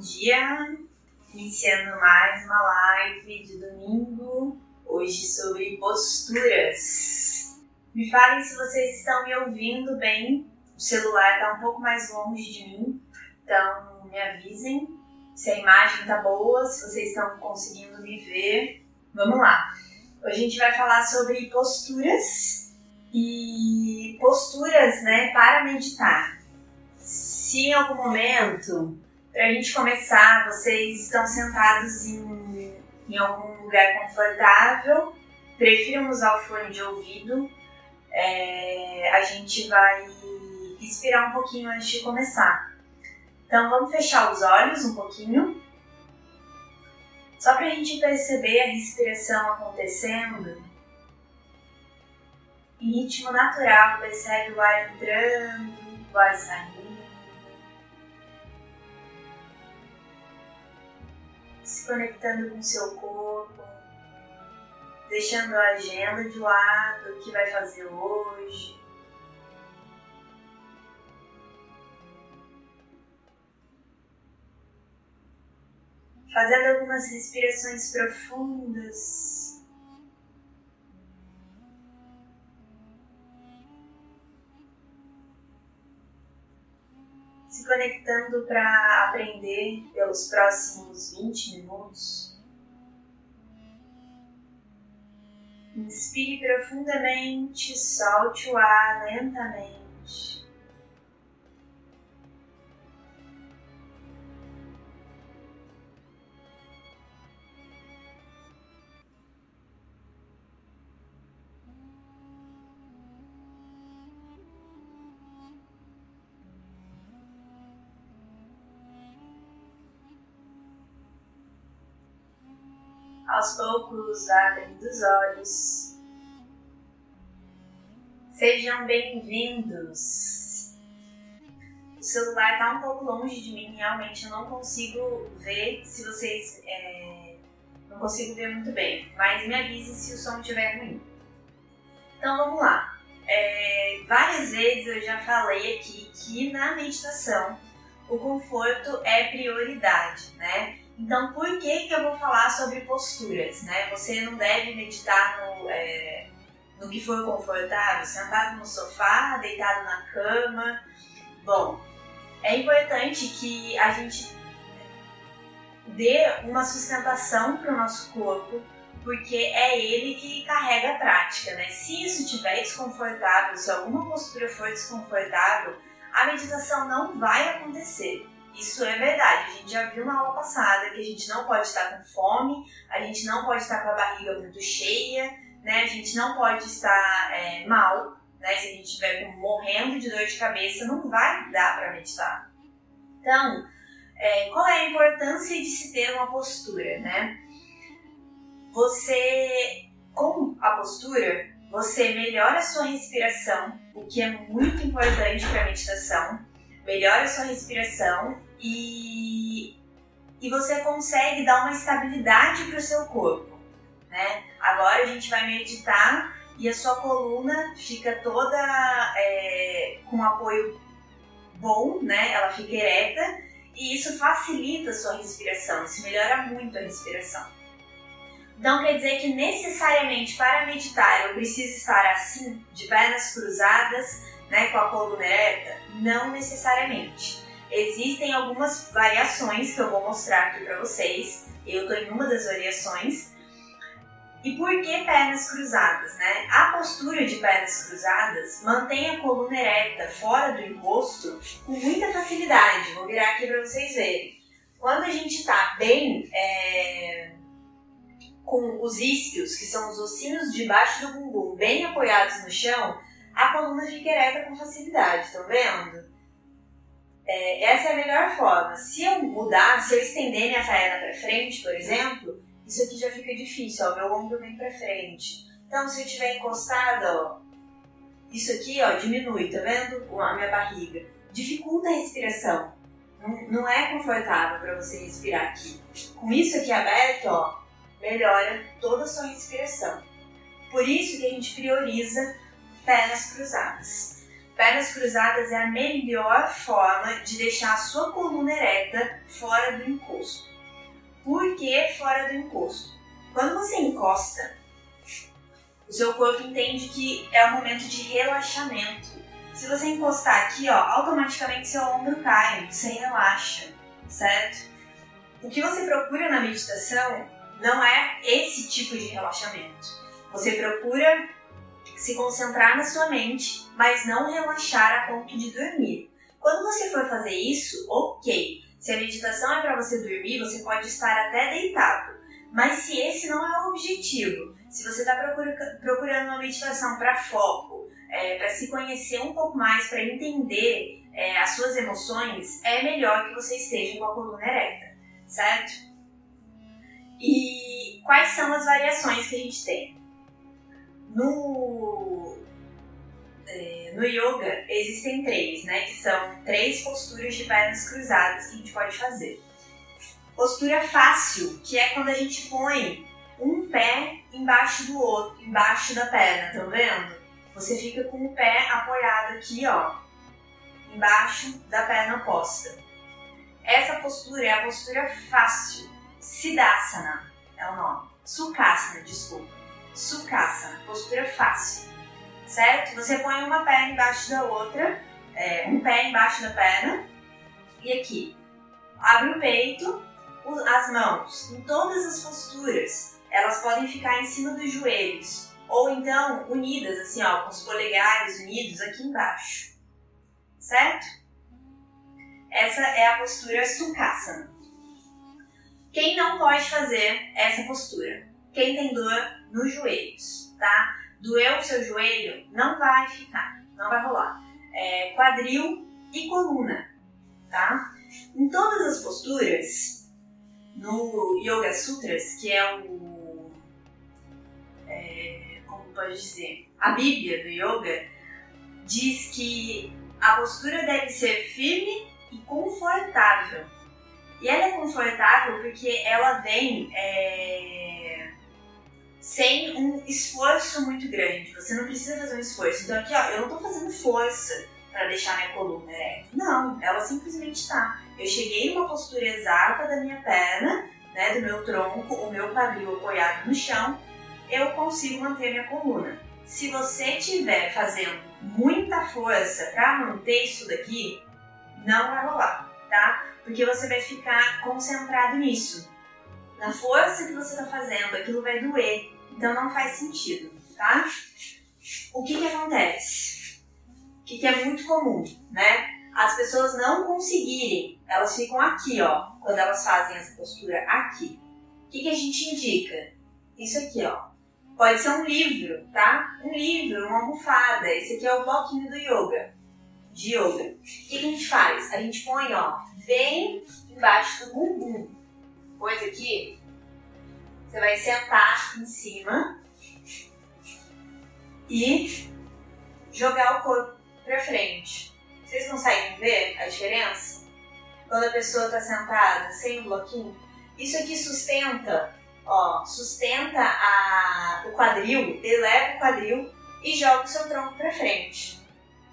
dia! Iniciando mais uma live de domingo, hoje sobre posturas. Me falem se vocês estão me ouvindo bem. O celular está um pouco mais longe de mim, então me avisem se a imagem está boa, se vocês estão conseguindo me ver. Vamos lá! Hoje a gente vai falar sobre posturas e posturas né, para meditar. Se em algum momento para a gente começar, vocês estão sentados em, em algum lugar confortável, prefiram usar o fone de ouvido. É, a gente vai respirar um pouquinho antes de começar. Então vamos fechar os olhos um pouquinho, só para a gente perceber a respiração acontecendo. Em ritmo natural, percebe o ar entrando, o ar saindo. Se conectando com o seu corpo, deixando a agenda de lado, o que vai fazer hoje. Fazendo algumas respirações profundas. Conectando para aprender pelos próximos 20 minutos. Inspire profundamente, solte o ar lentamente. Aos poucos abrindo os olhos. Sejam bem-vindos. O celular está um pouco longe de mim, realmente eu não consigo ver se vocês. É, não consigo ver muito bem, mas me avisem se o som estiver ruim. Então vamos lá. É, várias vezes eu já falei aqui que na meditação o conforto é prioridade, né? Então, por que, que eu vou falar sobre posturas? Né? Você não deve meditar no, é, no que for confortável, sentado no sofá, deitado na cama. Bom, é importante que a gente dê uma sustentação para o nosso corpo, porque é ele que carrega a prática, né? Se isso estiver desconfortável, se alguma postura for desconfortável, a meditação não vai acontecer. Isso é verdade. A gente já viu na aula passada que a gente não pode estar com fome, a gente não pode estar com a barriga muito cheia, né? A gente não pode estar é, mal, né? Se a gente estiver morrendo de dor de cabeça, não vai dar para meditar. Então, é, qual é a importância de se ter uma postura, né? Você, com a postura, você melhora a sua respiração, o que é muito importante para a meditação melhora a sua respiração e, e você consegue dar uma estabilidade para o seu corpo. Né? Agora a gente vai meditar e a sua coluna fica toda é, com apoio bom, né? ela fica ereta e isso facilita a sua respiração, isso melhora muito a respiração. Então quer dizer que necessariamente para meditar eu preciso estar assim, de pernas cruzadas, né, com a coluna ereta? Não necessariamente. Existem algumas variações que eu vou mostrar aqui para vocês. Eu estou em uma das variações. E por que pernas cruzadas? Né? A postura de pernas cruzadas mantém a coluna ereta fora do encosto com muita facilidade. Vou virar aqui para vocês verem. Quando a gente está bem é, com os isquios, que são os ossinhos debaixo do bumbum, bem apoiados no chão, a coluna fica ereta com facilidade, estão vendo? É, essa é a melhor forma. Se eu mudar, se eu estender minha perna para frente, por exemplo, isso aqui já fica difícil, ó, meu ombro vem para frente. Então, se eu estiver encostada, ó, isso aqui, ó, diminui, tá vendo? A minha barriga. Dificulta a respiração. Não, não é confortável para você respirar aqui. Com isso aqui aberto, ó, melhora toda a sua respiração. Por isso que a gente prioriza pernas cruzadas. Pernas cruzadas é a melhor forma de deixar a sua coluna ereta fora do encosto. Por que fora do encosto? Quando você encosta, o seu corpo entende que é o momento de relaxamento. Se você encostar aqui, ó, automaticamente seu ombro cai, você relaxa, certo? O que você procura na meditação não é esse tipo de relaxamento. Você procura se concentrar na sua mente, mas não relaxar a ponto de dormir. Quando você for fazer isso, ok. Se a meditação é para você dormir, você pode estar até deitado. Mas se esse não é o objetivo, se você está procurando uma meditação para foco, é, para se conhecer um pouco mais, para entender é, as suas emoções, é melhor que você esteja com a coluna ereta, certo? E quais são as variações que a gente tem? No, no yoga existem três, né? Que são três posturas de pernas cruzadas que a gente pode fazer. Postura fácil, que é quando a gente põe um pé embaixo do outro, embaixo da perna, tá vendo? Você fica com o pé apoiado aqui, ó, embaixo da perna oposta. Essa postura é a postura fácil. Siddhasana é o nome. Sukhasana, desculpa. Sukhasana, postura fácil, certo? Você põe uma perna embaixo da outra, é, um pé embaixo da perna, e aqui, abre o peito, as mãos, em todas as posturas, elas podem ficar em cima dos joelhos, ou então unidas, assim, ó, com os polegares unidos aqui embaixo, certo? Essa é a postura Sukhasana. Quem não pode fazer essa postura? Quem tem dor nos joelhos, tá? Doeu o seu joelho, não vai ficar, não vai rolar. É, quadril e coluna, tá? Em todas as posturas, no Yoga Sutras, que é o. É, como pode dizer? A Bíblia do Yoga, diz que a postura deve ser firme e confortável. E ela é confortável porque ela vem. É, sem um esforço muito grande. Você não precisa fazer um esforço. Então aqui, ó, eu não tô fazendo força para deixar minha coluna ereta. Não, ela simplesmente tá. Eu cheguei numa postura exata da minha perna, né, do meu tronco, o meu quadril apoiado no chão, eu consigo manter minha coluna. Se você estiver fazendo muita força para manter isso daqui, não vai rolar, tá? Porque você vai ficar concentrado nisso na força que você está fazendo, aquilo vai doer. Então não faz sentido, tá? O que que acontece? O que que é muito comum, né? As pessoas não conseguirem, elas ficam aqui, ó, quando elas fazem essa postura aqui. O que que a gente indica? Isso aqui, ó. Pode ser um livro, tá? Um livro, uma almofada. Esse aqui é o bloquinho do yoga. De yoga. O que, que a gente faz? A gente põe, ó, bem embaixo do bumbum coisa aqui, você vai sentar em cima e jogar o corpo para frente. Vocês conseguem ver a diferença? Quando a pessoa está sentada sem o bloquinho, isso aqui sustenta, ó, sustenta a, o quadril, eleva o quadril e joga o seu tronco para frente,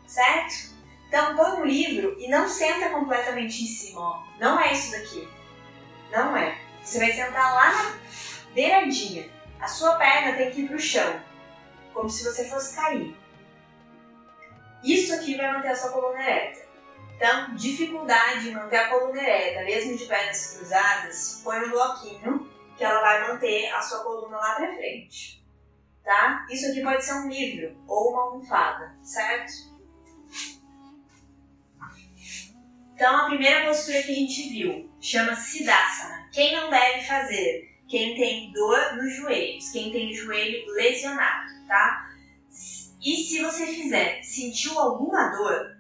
certo? Então põe um livro e não senta completamente em cima, ó. Não é isso daqui. Não é. Você vai sentar lá na beiradinha. A sua perna tem que ir para o chão, como se você fosse cair. Isso aqui vai manter a sua coluna ereta. Então, dificuldade em manter a coluna ereta, mesmo de pernas cruzadas, põe um bloquinho que ela vai manter a sua coluna lá para frente. Tá? Isso aqui pode ser um livro ou uma almofada, certo? Então, a primeira postura que a gente viu chama Siddhasana. Quem não deve fazer? Quem tem dor nos joelhos, quem tem joelho lesionado, tá? E se você fizer, sentiu alguma dor,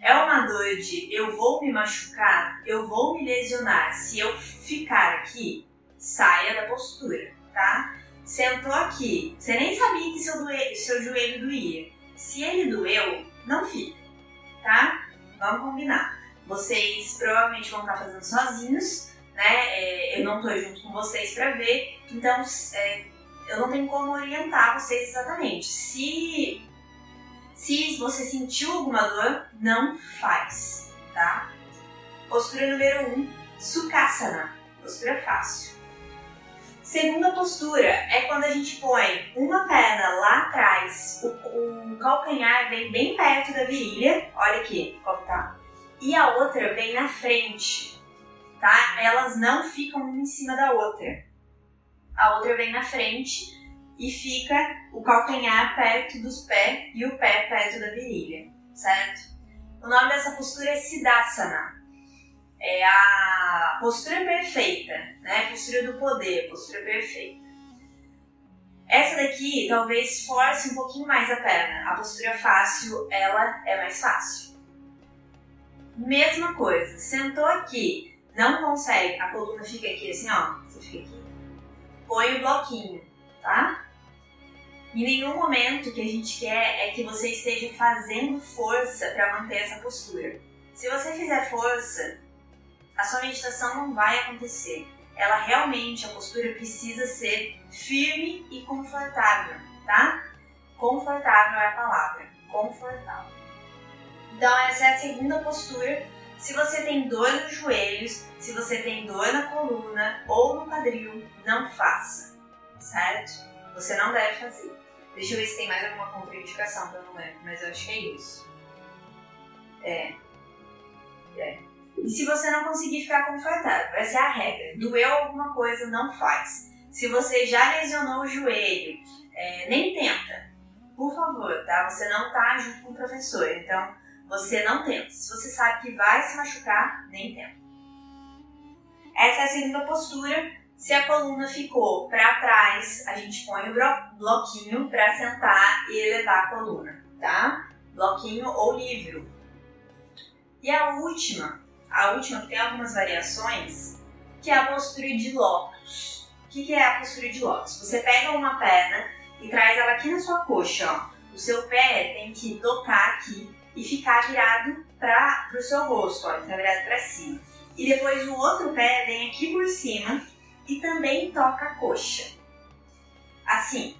é uma dor de eu vou me machucar, eu vou me lesionar. Se eu ficar aqui, saia da postura, tá? Sentou aqui, você nem sabia que seu, seu joelho doía. Se ele doeu, não fica, tá? Vamos combinar. Vocês provavelmente vão estar fazendo sozinhos, né? É, eu não estou junto com vocês para ver, então é, eu não tenho como orientar vocês exatamente. Se Se você sentiu alguma dor, não faz, tá? Postura número 1, um, Sukhasana, postura fácil. Segunda postura é quando a gente põe uma perna lá atrás, o, o calcanhar vem bem perto da virilha, olha aqui como tá, e a outra vem na frente, tá? Elas não ficam uma em cima da outra. A outra vem na frente e fica o calcanhar perto dos pés e o pé perto da virilha, certo? O nome dessa postura é Siddhasana. É a postura perfeita, né? Postura do poder, postura perfeita. Essa daqui talvez force um pouquinho mais a perna. A postura fácil, ela é mais fácil. Mesma coisa, sentou aqui, não consegue, a coluna fica aqui assim, ó, você fica aqui. Põe o bloquinho, tá? Em nenhum momento que a gente quer é que você esteja fazendo força para manter essa postura. Se você fizer força, a sua meditação não vai acontecer. Ela realmente, a postura precisa ser firme e confortável, tá? Confortável é a palavra, confortável. Então, essa é a segunda postura. Se você tem dor nos joelhos, se você tem dor na coluna ou no quadril, não faça, certo? Você não deve fazer. Deixa eu ver se tem mais alguma contraindicação que eu não lembro, mas eu acho que é isso. É. É. E se você não conseguir ficar confortável, essa é a regra. Doeu alguma coisa, não faz. Se você já lesionou o joelho, é, nem tenta. Por favor, tá? Você não tá junto com o professor, então você não tenta. Se você sabe que vai se machucar, nem tenta. Essa é a segunda postura. Se a coluna ficou para trás, a gente põe o bloquinho para sentar e elevar a coluna, tá? Bloquinho ou livro. E a última, a última que tem algumas variações, que é a postura de lótus. O que, que é a postura de lótus? Você pega uma perna e traz ela aqui na sua coxa, ó. O seu pé tem que tocar aqui e ficar virado para o seu rosto, ó, tá virado para cima. E depois o outro pé vem aqui por cima e também toca a coxa. Assim,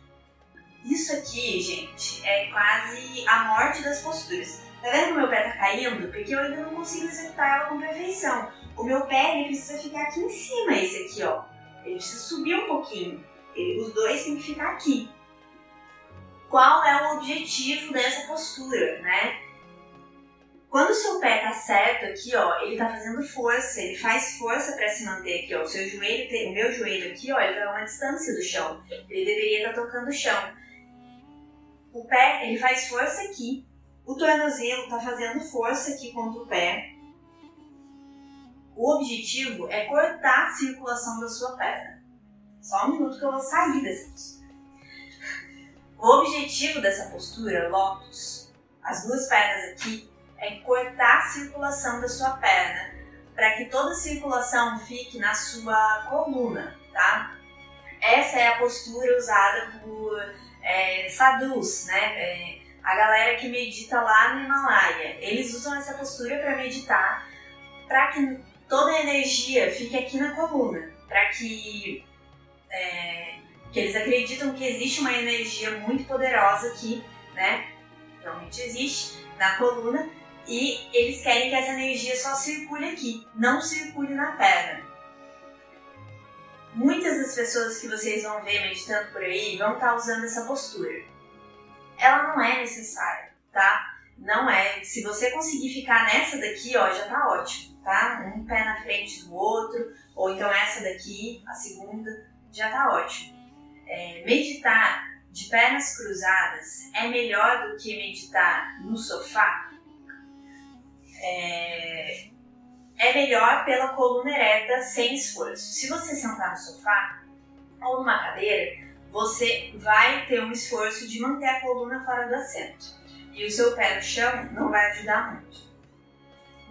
isso aqui, gente, é quase a morte das posturas. Tá vendo que o meu pé tá caindo? Porque eu ainda não consigo executar ela com perfeição. O meu pé ele precisa ficar aqui em cima, esse aqui, ó. Ele precisa subir um pouquinho. Ele, os dois têm que ficar aqui. Qual é o objetivo dessa postura, né? Quando o seu pé tá certo aqui, ó, ele tá fazendo força, ele faz força para se manter aqui, ó. O seu joelho, o meu joelho aqui, ó, ele tá a uma distância do chão. Ele deveria estar tá tocando o chão. O pé, ele faz força aqui. O tornozelo tá fazendo força aqui contra o pé. O objetivo é cortar a circulação da sua perna. Só um minuto que eu vou sair dessa postura. O objetivo dessa postura, lótus, as duas pernas aqui, é cortar a circulação da sua perna, para que toda a circulação fique na sua coluna, tá? Essa é a postura usada por é, sadhus, né? É, a galera que medita lá no Himalaia. Eles usam essa postura para meditar, para que toda a energia fique aqui na coluna, para que é, que eles acreditam que existe uma energia muito poderosa aqui, né? Realmente existe na coluna e eles querem que essa energia só circule aqui, não circule na perna. Muitas das pessoas que vocês vão ver meditando por aí vão estar usando essa postura. Ela não é necessária, tá? Não é. Se você conseguir ficar nessa daqui, ó, já tá ótimo, tá? Um pé na frente do outro, ou então essa daqui, a segunda, já tá ótimo. É, meditar de pernas cruzadas é melhor do que meditar no sofá? É, é melhor pela coluna ereta sem esforço. Se você sentar no sofá ou numa cadeira, você vai ter um esforço de manter a coluna fora do assento. E o seu pé no chão não vai ajudar muito.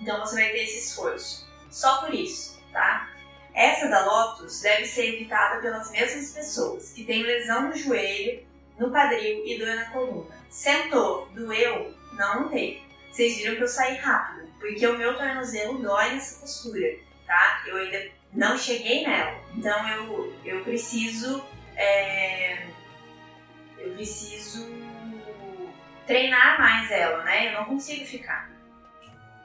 Então você vai ter esse esforço. Só por isso, tá? Essa da Lotus deve ser evitada pelas mesmas pessoas que têm lesão no joelho, no quadril e dor na coluna. Sentou, doeu, não tem. Vocês viram que eu saí rápido, porque o meu tornozelo dói nessa postura, tá? Eu ainda não cheguei nela, então eu, eu preciso. É, eu preciso treinar mais ela, né? Eu não consigo ficar.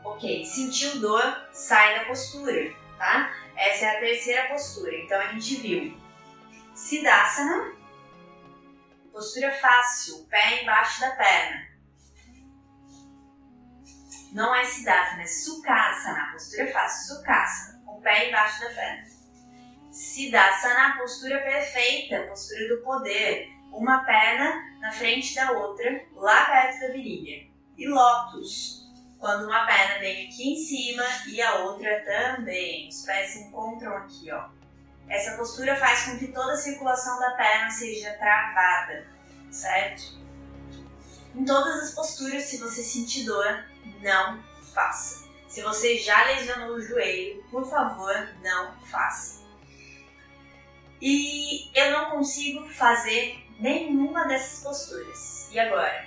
Ok, sentiu dor, sai da postura, tá? Essa é a terceira postura. Então a gente viu Siddhasana, postura fácil, pé embaixo da perna. Não é Siddhasana, é Sukhasana, postura fácil, Sukhasana, com o pé embaixo da perna. Siddhasana, postura perfeita, postura do poder, uma perna na frente da outra, lá perto da virilha. E Lotus, quando uma perna vem aqui em cima e a outra também. Os pés se encontram aqui, ó. Essa postura faz com que toda a circulação da perna seja travada, certo? Em todas as posturas, se você sentir dor, não faça. Se você já lesionou o joelho, por favor, não faça. E eu não consigo fazer nenhuma dessas posturas. E agora?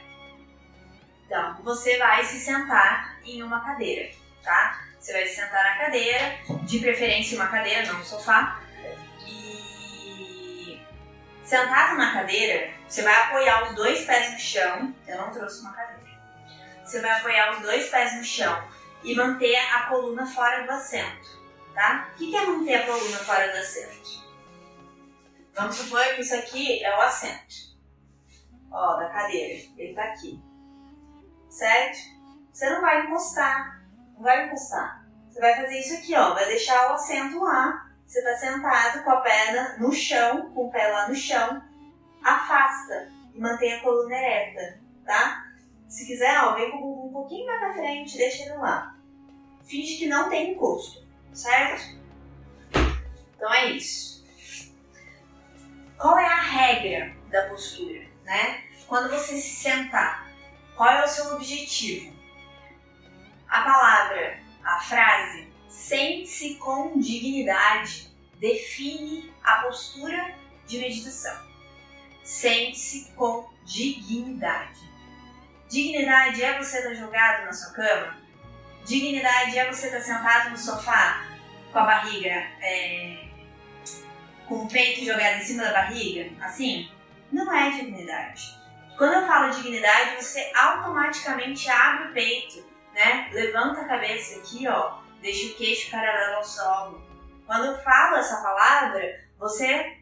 Então, você vai se sentar em uma cadeira, tá? Você vai se sentar na cadeira, de preferência uma cadeira, não um sofá. E sentado na cadeira, você vai apoiar os dois pés no chão. Eu não trouxe uma cadeira. Você vai apoiar os dois pés no chão e manter a coluna fora do assento, tá? O que é manter a coluna fora do assento? Vamos supor que isso aqui é o assento, ó, da cadeira. Ele tá aqui certo? Você não vai encostar, não vai encostar. Você vai fazer isso aqui, ó, vai deixar o assento lá. Você tá sentado com a perna no chão, com o pé lá no chão. Afasta e mantém a coluna ereta, tá? Se quiser, ó, vem com o bumbum um pouquinho mais pra frente, deixa ele lá. Finge que não tem encosto, certo? Então é isso. Qual é a regra da postura, né? Quando você se sentar, qual é o seu objetivo? A palavra, a frase, sente-se com dignidade, define a postura de meditação. Sente-se com dignidade. Dignidade é você estar jogado na sua cama? Dignidade é você estar sentado no sofá com a barriga, é, com o peito jogado em cima da barriga? Assim? Não é dignidade. Quando eu falo dignidade, você automaticamente abre o peito, né? Levanta a cabeça aqui, ó, deixa o queixo paralelo ao solo. Quando eu falo essa palavra, você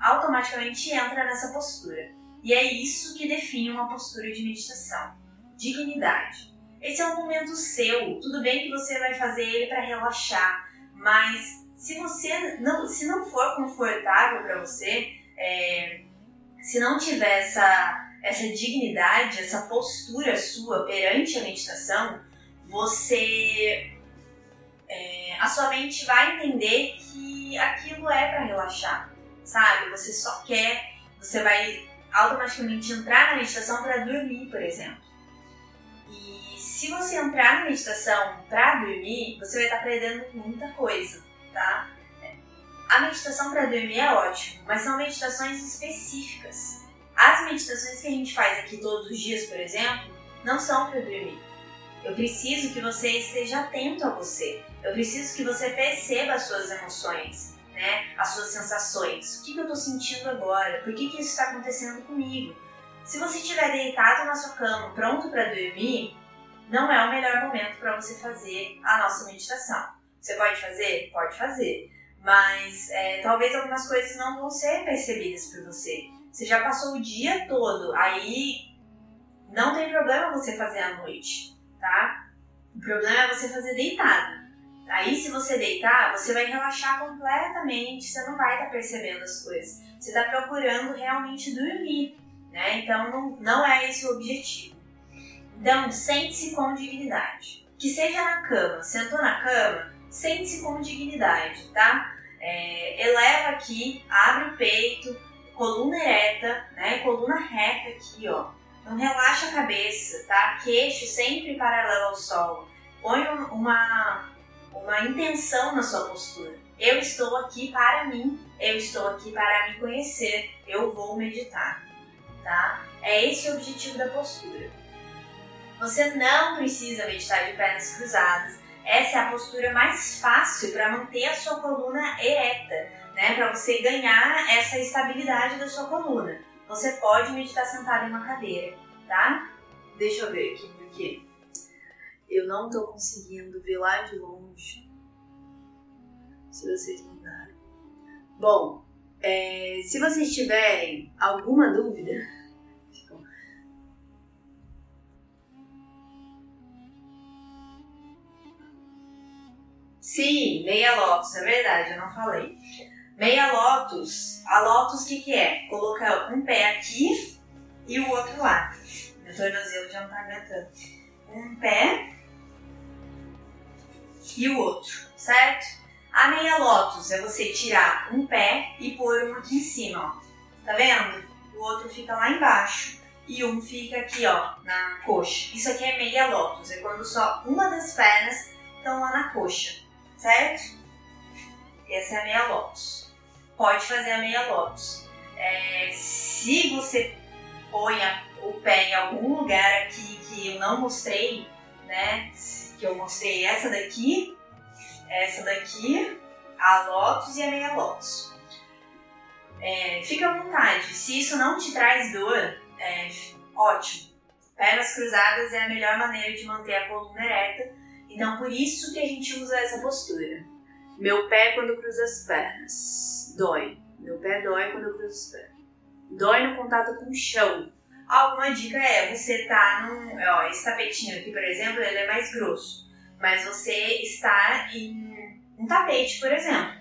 automaticamente entra nessa postura. E é isso que define uma postura de meditação. Dignidade. Esse é um momento seu. Tudo bem que você vai fazer ele para relaxar, mas se você não, se não for confortável para você, é, se não tiver essa, essa dignidade, essa postura sua perante a meditação, você. É, a sua mente vai entender que aquilo é para relaxar, sabe? Você só quer, você vai automaticamente entrar na meditação para dormir, por exemplo. E se você entrar na meditação para dormir, você vai estar perdendo muita coisa, tá? A meditação para dormir é ótimo, mas são meditações específicas. As meditações que a gente faz aqui todos os dias, por exemplo, não são para dormir. Eu preciso que você esteja atento a você. Eu preciso que você perceba as suas emoções, né? As suas sensações. O que, que eu estou sentindo agora? Por que, que isso está acontecendo comigo? Se você estiver deitado na sua cama, pronto para dormir, não é o melhor momento para você fazer a nossa meditação. Você pode fazer? Pode fazer mas é, talvez algumas coisas não vão ser percebidas por você. Você já passou o dia todo, aí não tem problema você fazer à noite, tá? O problema é você fazer deitado. Aí, se você deitar, você vai relaxar completamente, você não vai estar tá percebendo as coisas. Você está procurando realmente dormir, né? Então, não, não é esse o objetivo. Então, sente-se com dignidade. Que seja na cama, sentou na cama, sente-se com dignidade, tá? É, eleva aqui, abre o peito, coluna ereta, né? Coluna reta aqui, ó. Então relaxa a cabeça, tá? Queixo sempre paralelo ao solo. Põe uma, uma intenção na sua postura. Eu estou aqui para mim, eu estou aqui para me conhecer, eu vou meditar, tá? É esse o objetivo da postura. Você não precisa meditar de pernas cruzadas, essa é a postura mais fácil para manter a sua coluna ereta, né? Para você ganhar essa estabilidade da sua coluna. Você pode meditar sentado em uma cadeira, tá? deixa eu ver aqui, porque eu não tô conseguindo ver lá de longe. Se vocês mandaram. Bom, é, se vocês tiverem alguma dúvida, Sim, meia Lotus, é verdade, eu não falei. Meia Lotus, a Lotus o que, que é? Colocar um pé aqui e o outro lá. Meu tornozelo já não tá aguentando. Um pé e o outro, certo? A meia Lotus é você tirar um pé e pôr um aqui em cima, ó. Tá vendo? O outro fica lá embaixo e um fica aqui, ó, na coxa. Isso aqui é meia Lotus, é quando só uma das pernas estão lá na coxa, certo? Essa é a meia Lotus pode fazer a meia lótus. É, se você põe o pé em algum lugar aqui que eu não mostrei, né? Que eu mostrei essa daqui, essa daqui, a lótus e a meia lótus. É, fica à vontade. Se isso não te traz dor, é, ótimo. Pernas cruzadas é a melhor maneira de manter a coluna ereta. Então, por isso que a gente usa essa postura. Meu pé quando cruza as pernas dói. Meu pé dói quando eu cruzo os pés. Dói no contato com o chão. Alguma dica é, você tá num. Ó, esse tapetinho aqui, por exemplo, ele é mais grosso. Mas você está em um tapete, por exemplo.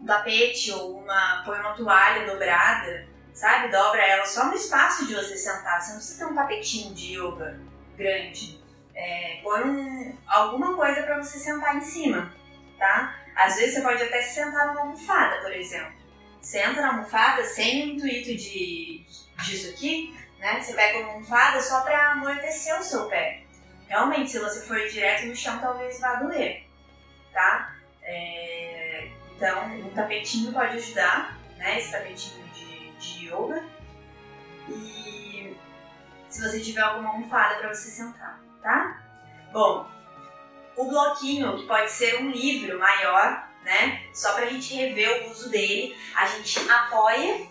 Um tapete ou uma. põe uma toalha dobrada, sabe? Dobra ela só no espaço de você sentar. Você não precisa ter um tapetinho de yoga grande. É, põe um, alguma coisa para você sentar em cima, tá? Às vezes você pode até se sentar numa almofada, por exemplo. Senta na almofada sem o intuito de disso aqui, né? Você pega uma almofada só para amortecer o seu pé. Realmente, se você for direto no chão, talvez vá doer, tá? É... Então, um tapetinho pode ajudar, né? Esse tapetinho de, de yoga. E se você tiver alguma almofada para você sentar, tá? Bom, o bloquinho, que pode ser um livro maior, né? Só para a gente rever o uso dele, a gente apoia,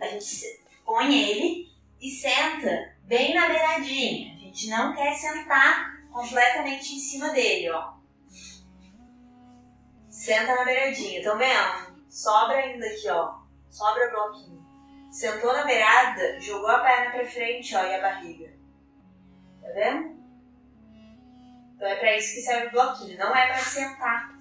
a gente põe ele e senta bem na beiradinha. A gente não quer sentar completamente em cima dele, ó. Senta na beiradinha, estão vendo? Sobra ainda aqui, ó. Sobra bloquinho. Sentou na beirada, jogou a perna para frente, ó, e a barriga. Tá vendo? Então é para isso que serve o bloquinho, não é para sentar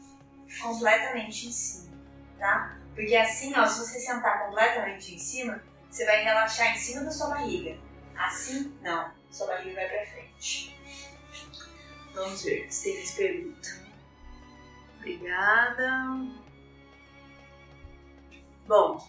completamente em cima, tá? Porque assim, ó, se você sentar completamente em cima, você vai relaxar em cima da sua barriga. Assim, não. Sua barriga vai para frente. Vamos ver se pergunta. Obrigada. Bom,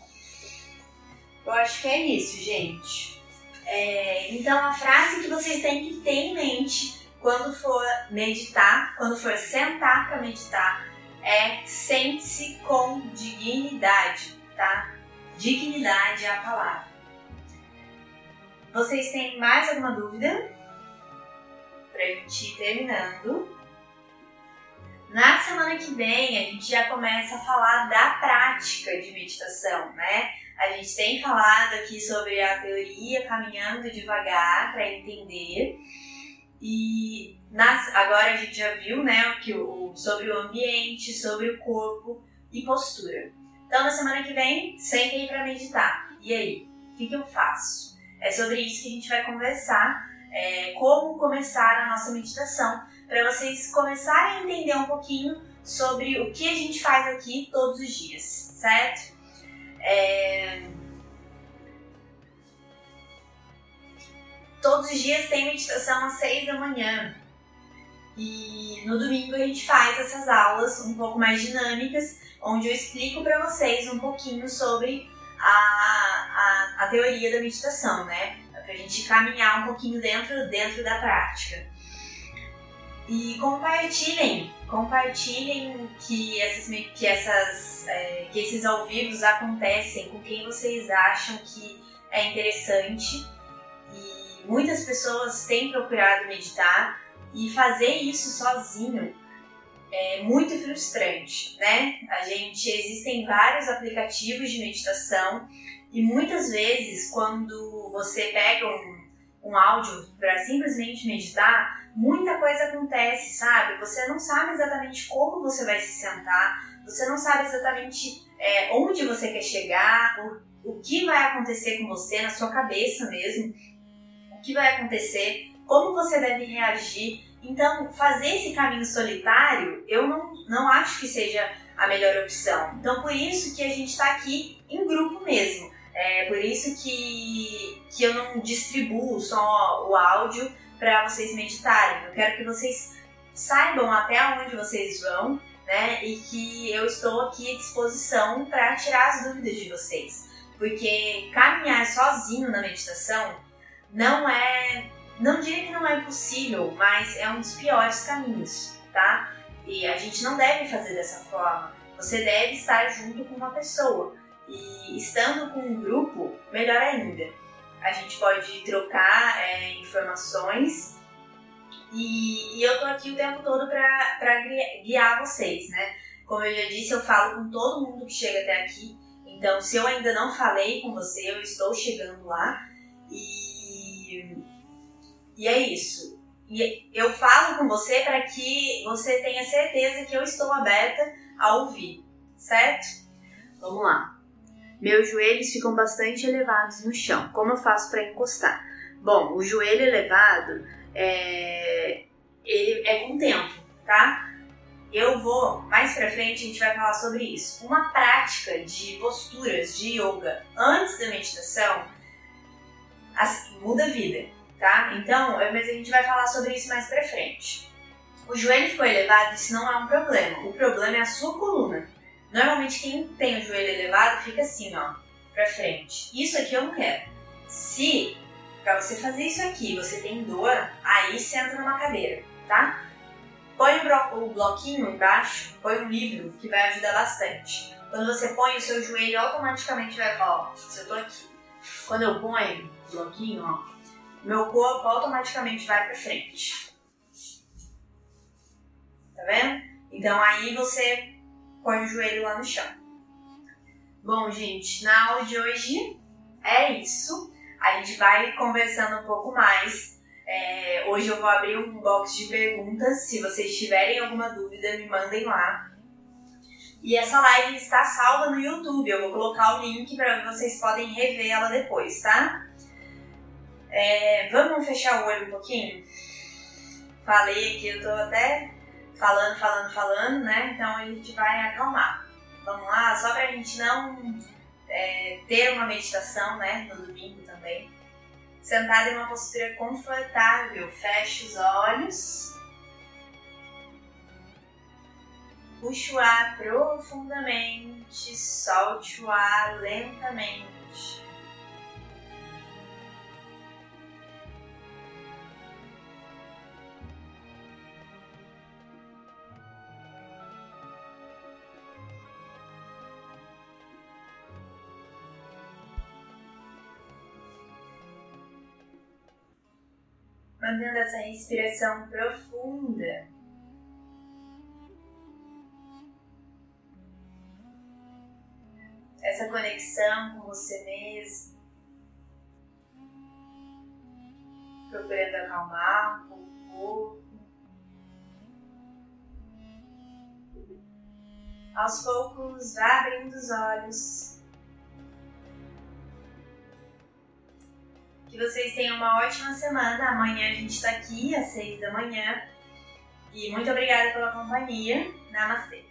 eu acho que é isso, gente. É, então a frase que vocês têm que ter em mente quando for meditar, quando for sentar para meditar, é sente-se com dignidade, tá? Dignidade a palavra. Vocês têm mais alguma dúvida? Pra gente ir terminando. Na semana que vem a gente já começa a falar da prática de meditação, né? A gente tem falado aqui sobre a teoria caminhando devagar para entender e nas, agora a gente já viu né, que o, sobre o ambiente, sobre o corpo e postura. Então, na semana que vem, sentem para meditar. E aí, o que, que, eu faço? É sobre isso que a gente vai conversar, é, como começar a nossa meditação, para vocês começarem a entender um pouquinho sobre o que a gente faz aqui todos os dias, certo? É, Todos os dias tem meditação às seis da manhã. E no domingo a gente faz essas aulas um pouco mais dinâmicas, onde eu explico para vocês um pouquinho sobre a, a, a, teoria da meditação, né? Para a gente caminhar um pouquinho dentro, dentro da prática. E compartilhem, compartilhem que, essas, que, essas, é, que esses ao vivos acontecem com quem vocês acham que é interessante Muitas pessoas têm procurado meditar e fazer isso sozinho é muito frustrante, né? A gente existem vários aplicativos de meditação e muitas vezes quando você pega um, um áudio para simplesmente meditar, muita coisa acontece, sabe? Você não sabe exatamente como você vai se sentar, você não sabe exatamente é, onde você quer chegar, o, o que vai acontecer com você na sua cabeça mesmo, o que vai acontecer, como você deve reagir. Então, fazer esse caminho solitário, eu não, não acho que seja a melhor opção. Então, por isso que a gente está aqui em grupo mesmo. É por isso que, que eu não distribuo só o áudio para vocês meditarem. Eu quero que vocês saibam até onde vocês vão, né? E que eu estou aqui à disposição para tirar as dúvidas de vocês. Porque caminhar sozinho na meditação não é. Não diria que não é possível, mas é um dos piores caminhos, tá? E a gente não deve fazer dessa forma. Você deve estar junto com uma pessoa. E estando com um grupo, melhor ainda. A gente pode trocar é, informações e, e, eu tô aqui o tempo todo para guiar vocês, né? Como eu já disse, eu falo com todo mundo que chega até aqui. Então, se eu ainda não falei com você, eu estou chegando lá. E, e é isso. E eu falo com você para que você tenha certeza que eu estou aberta a ouvir, certo? Vamos lá. Meus joelhos ficam bastante elevados no chão. Como eu faço para encostar? Bom, o joelho elevado é, ele é com tempo, tá? Eu vou, mais pra frente a gente vai falar sobre isso. Uma prática de posturas de yoga antes da meditação assim, muda a vida, tá? Então, mas a gente vai falar sobre isso mais pra frente. O joelho ficou elevado, isso não é um problema. O problema é a sua coluna. Normalmente quem tem o joelho elevado fica assim, ó, pra frente. Isso aqui eu não quero. Se para você fazer isso aqui você tem dor, aí senta numa cadeira, tá? Põe o bloquinho embaixo, põe um livro que vai ajudar bastante. Quando você põe, o seu joelho automaticamente vai, ó, se eu tô aqui. Quando eu ponho o bloquinho, ó, meu corpo automaticamente vai para frente. Tá vendo? Então aí você põe o joelho lá no chão. Bom, gente, na aula de hoje é isso. A gente vai conversando um pouco mais. É, hoje eu vou abrir um box de perguntas. Se vocês tiverem alguma dúvida, me mandem lá. E essa live está salva no YouTube. Eu vou colocar o link para vocês podem rever ela depois, tá? É, vamos fechar o olho um pouquinho? Falei aqui, eu tô até falando, falando, falando, né? Então a gente vai acalmar. Vamos lá, só pra gente não é, ter uma meditação, né? No domingo também. Sentado em uma postura confortável, feche os olhos. Puxe o ar profundamente, solte o ar lentamente. Mantendo essa respiração profunda. Essa conexão com você mesmo. Procurando acalmar pouco o corpo. Aos poucos, vá abrindo os olhos. Que vocês tenham uma ótima semana. Amanhã a gente está aqui às seis da manhã. E muito obrigada pela companhia. Namastê.